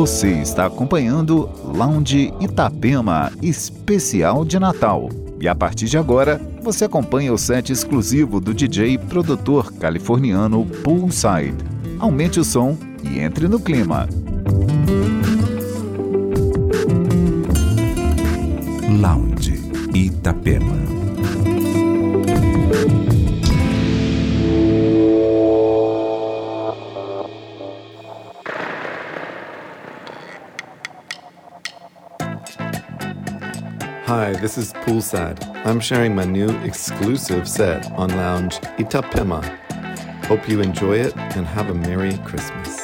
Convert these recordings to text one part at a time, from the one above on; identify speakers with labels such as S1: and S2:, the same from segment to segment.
S1: Você está acompanhando Lounge Itapema Especial de Natal. E a partir de agora, você acompanha o set exclusivo do DJ produtor californiano Poolside. Aumente o som e entre no clima. Lounge Itapema.
S2: Hi, this is Poolside. I'm sharing my new exclusive set on Lounge Itapema. Hope you enjoy it and have a Merry Christmas.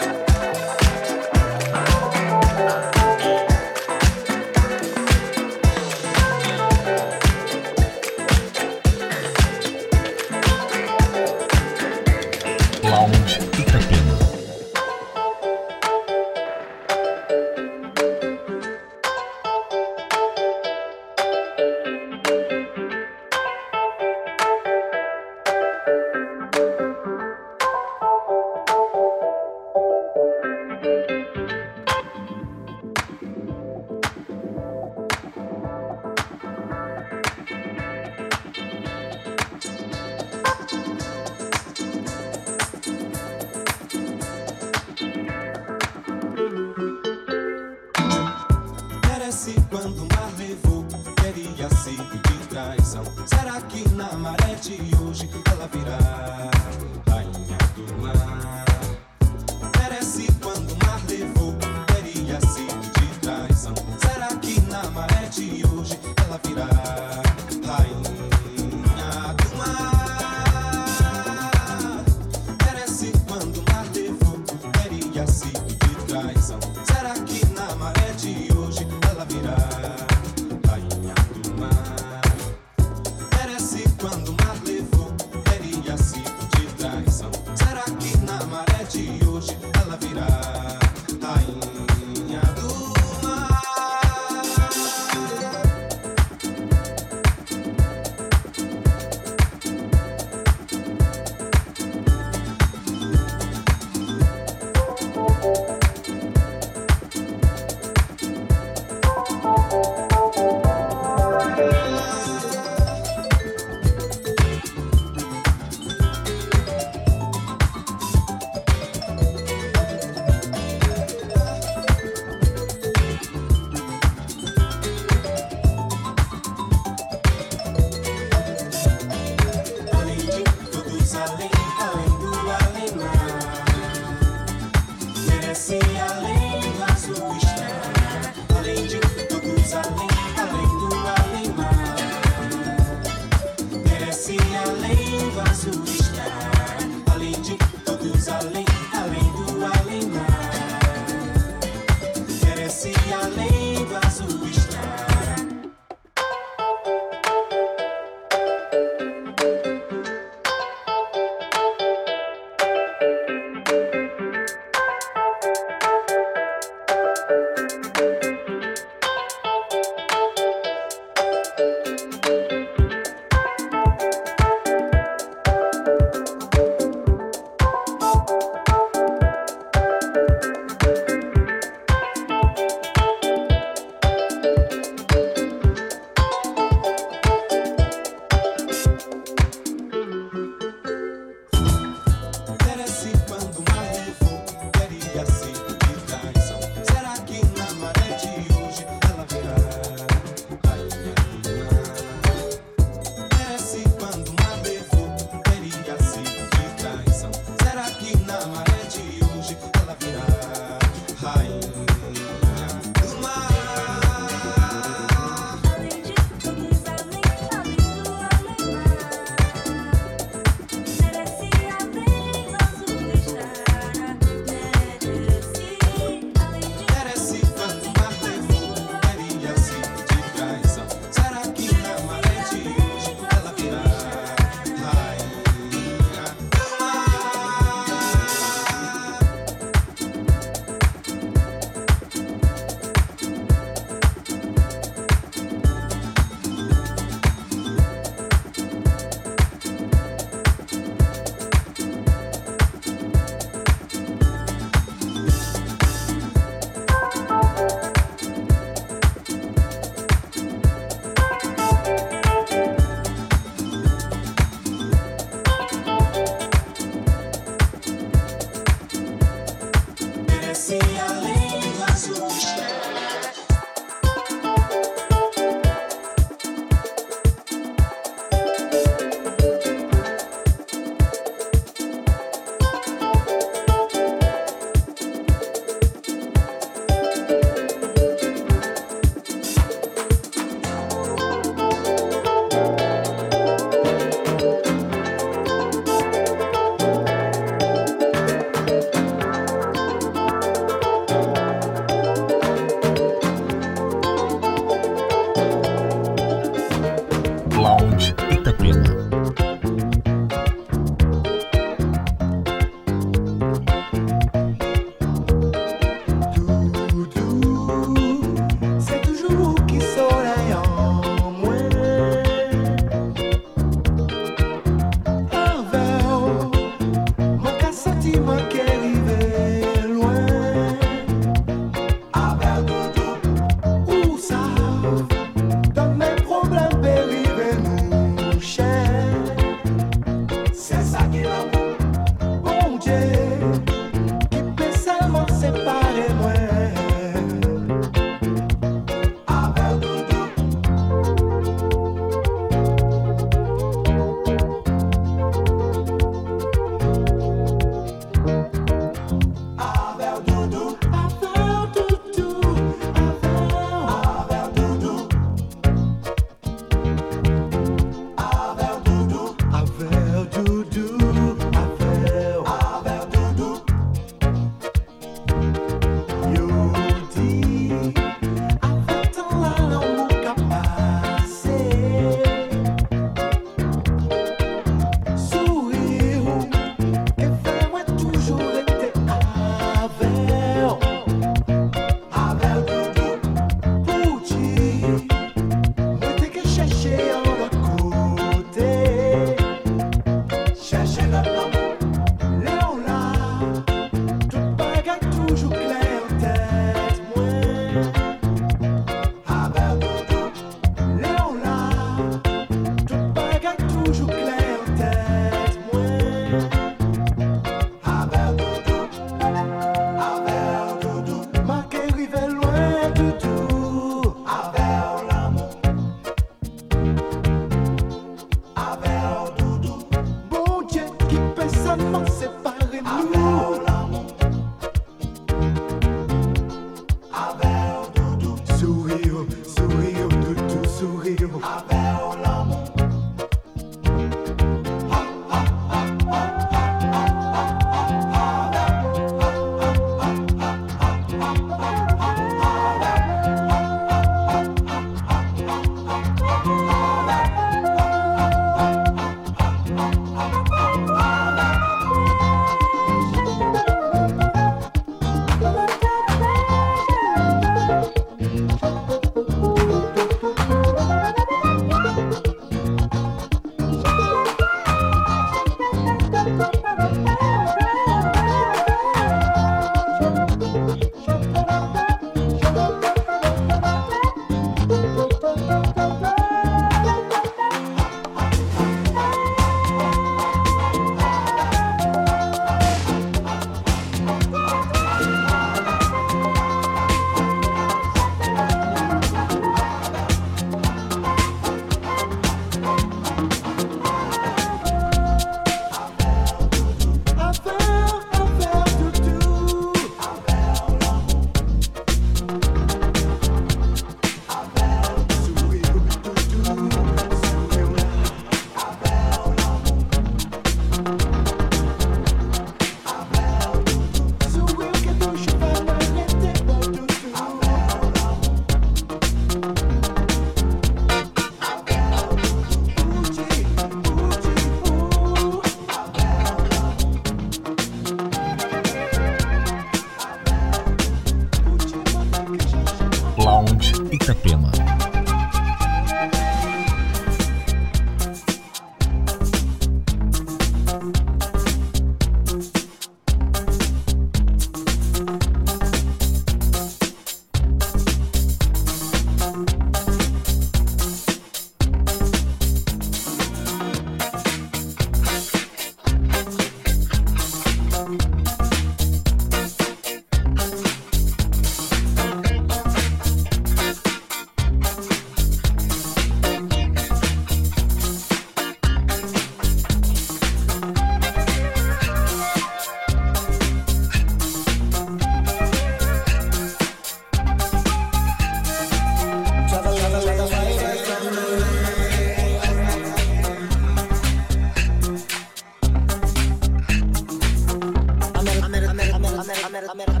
S3: i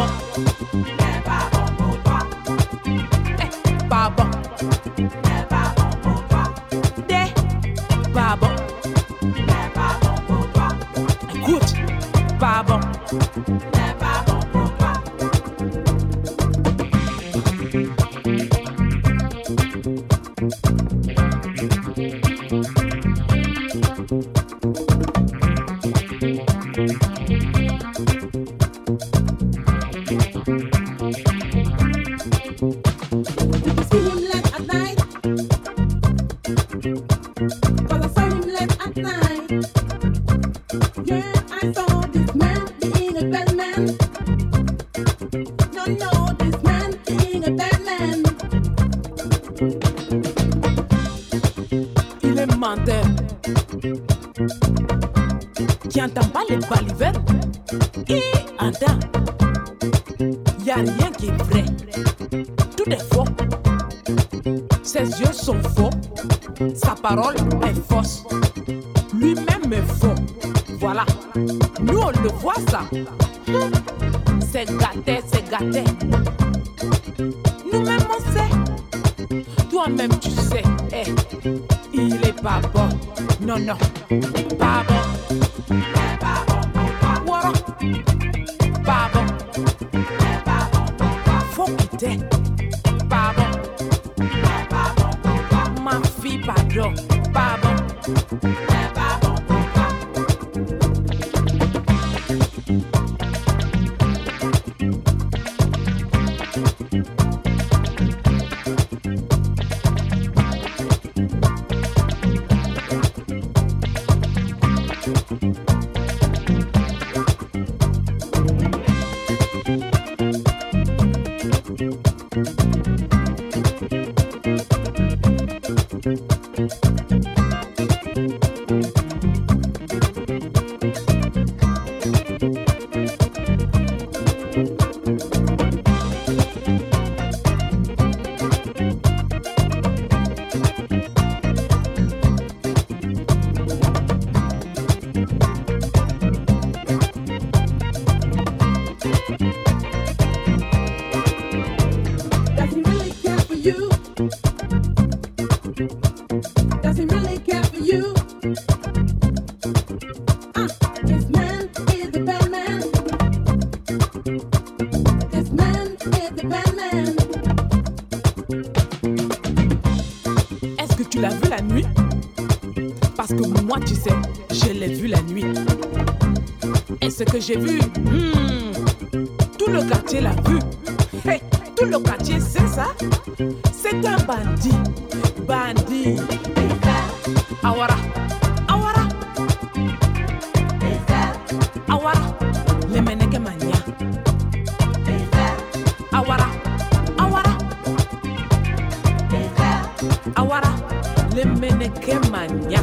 S3: pardon. Ma fille, pardon, pardon. J'ai vu. Hmm. Tout le quartier l'a vu. tout le quartier sait ça. C'est un bandit. Bandit. Awara. Awara. Awara. Les mania. Awara. Awara. Awara. Les mania.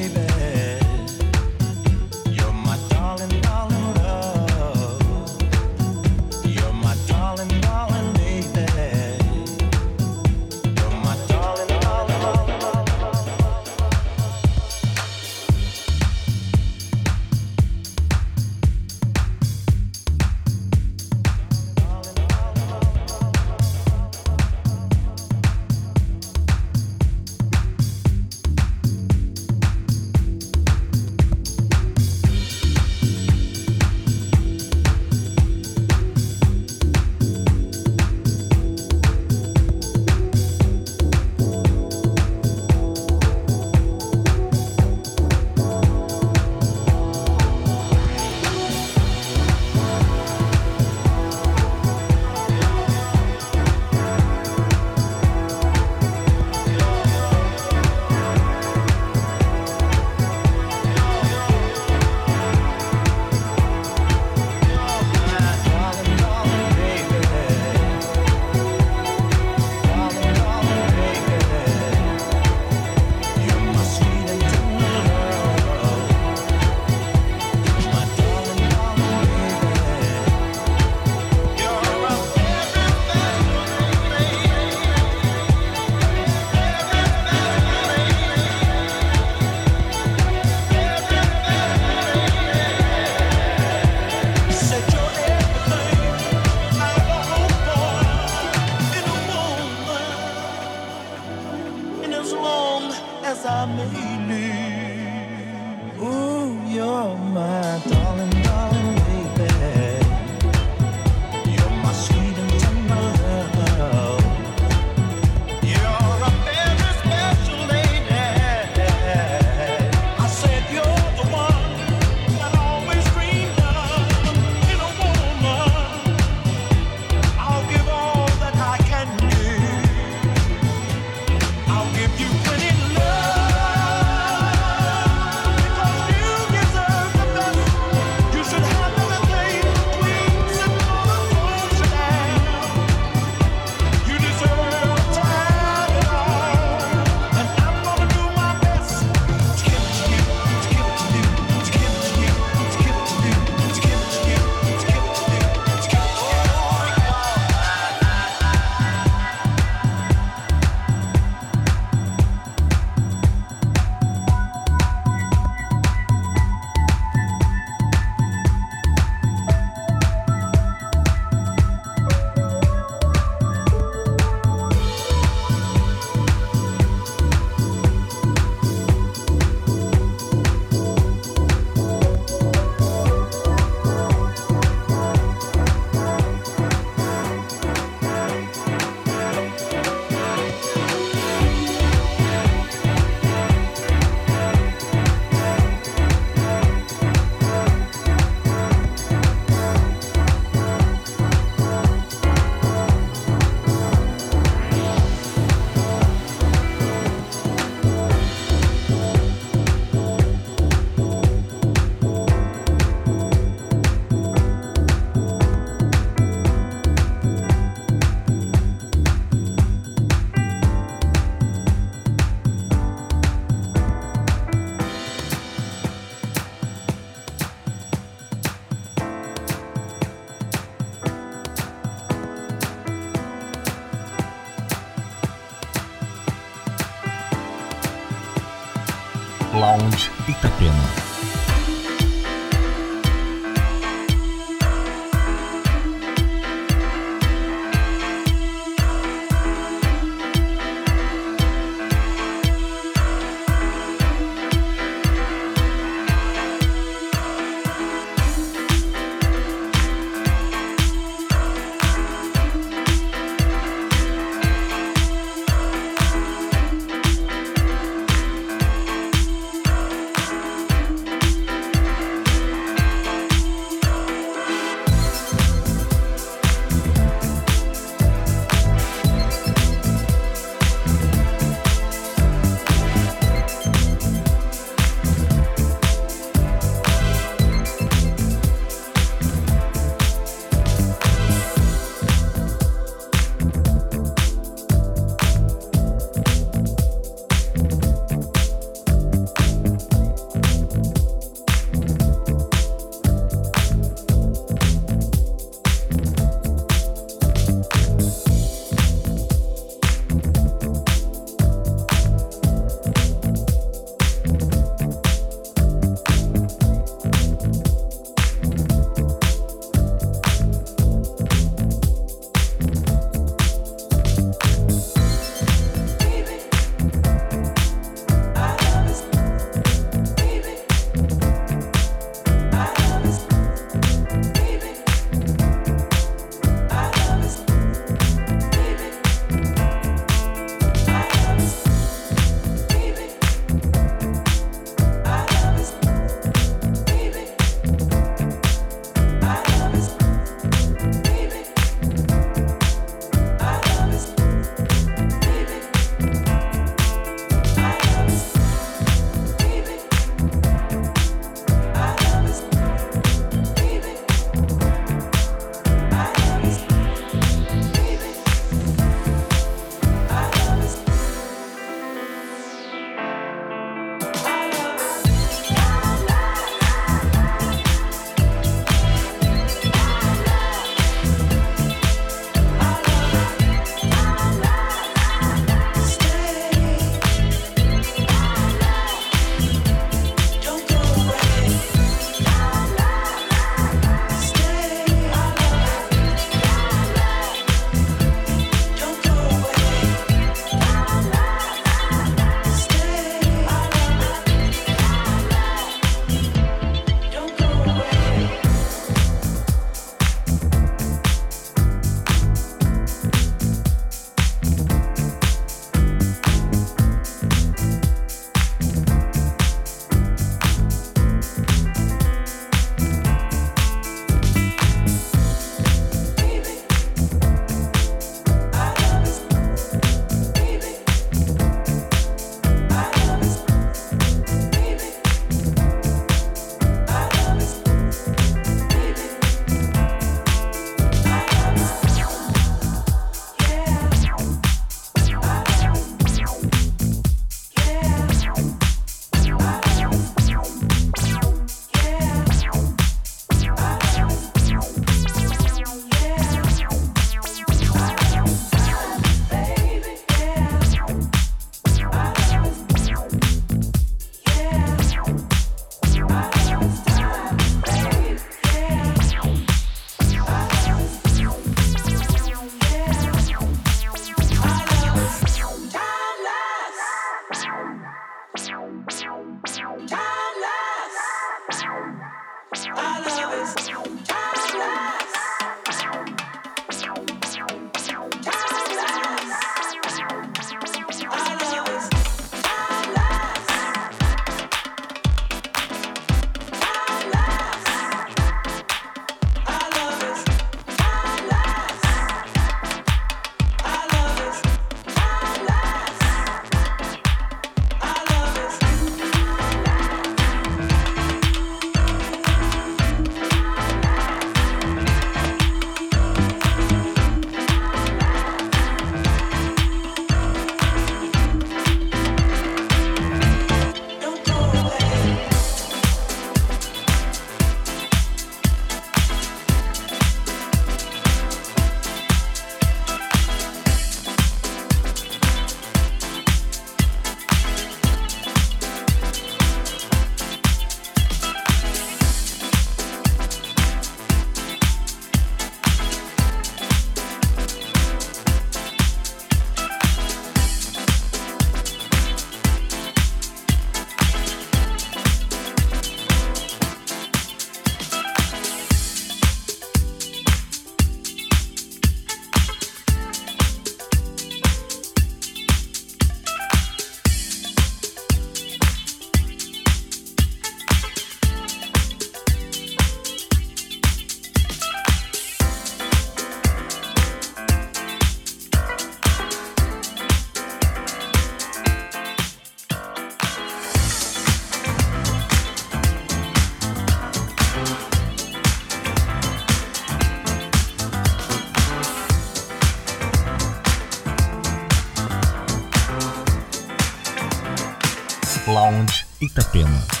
S4: Itapema.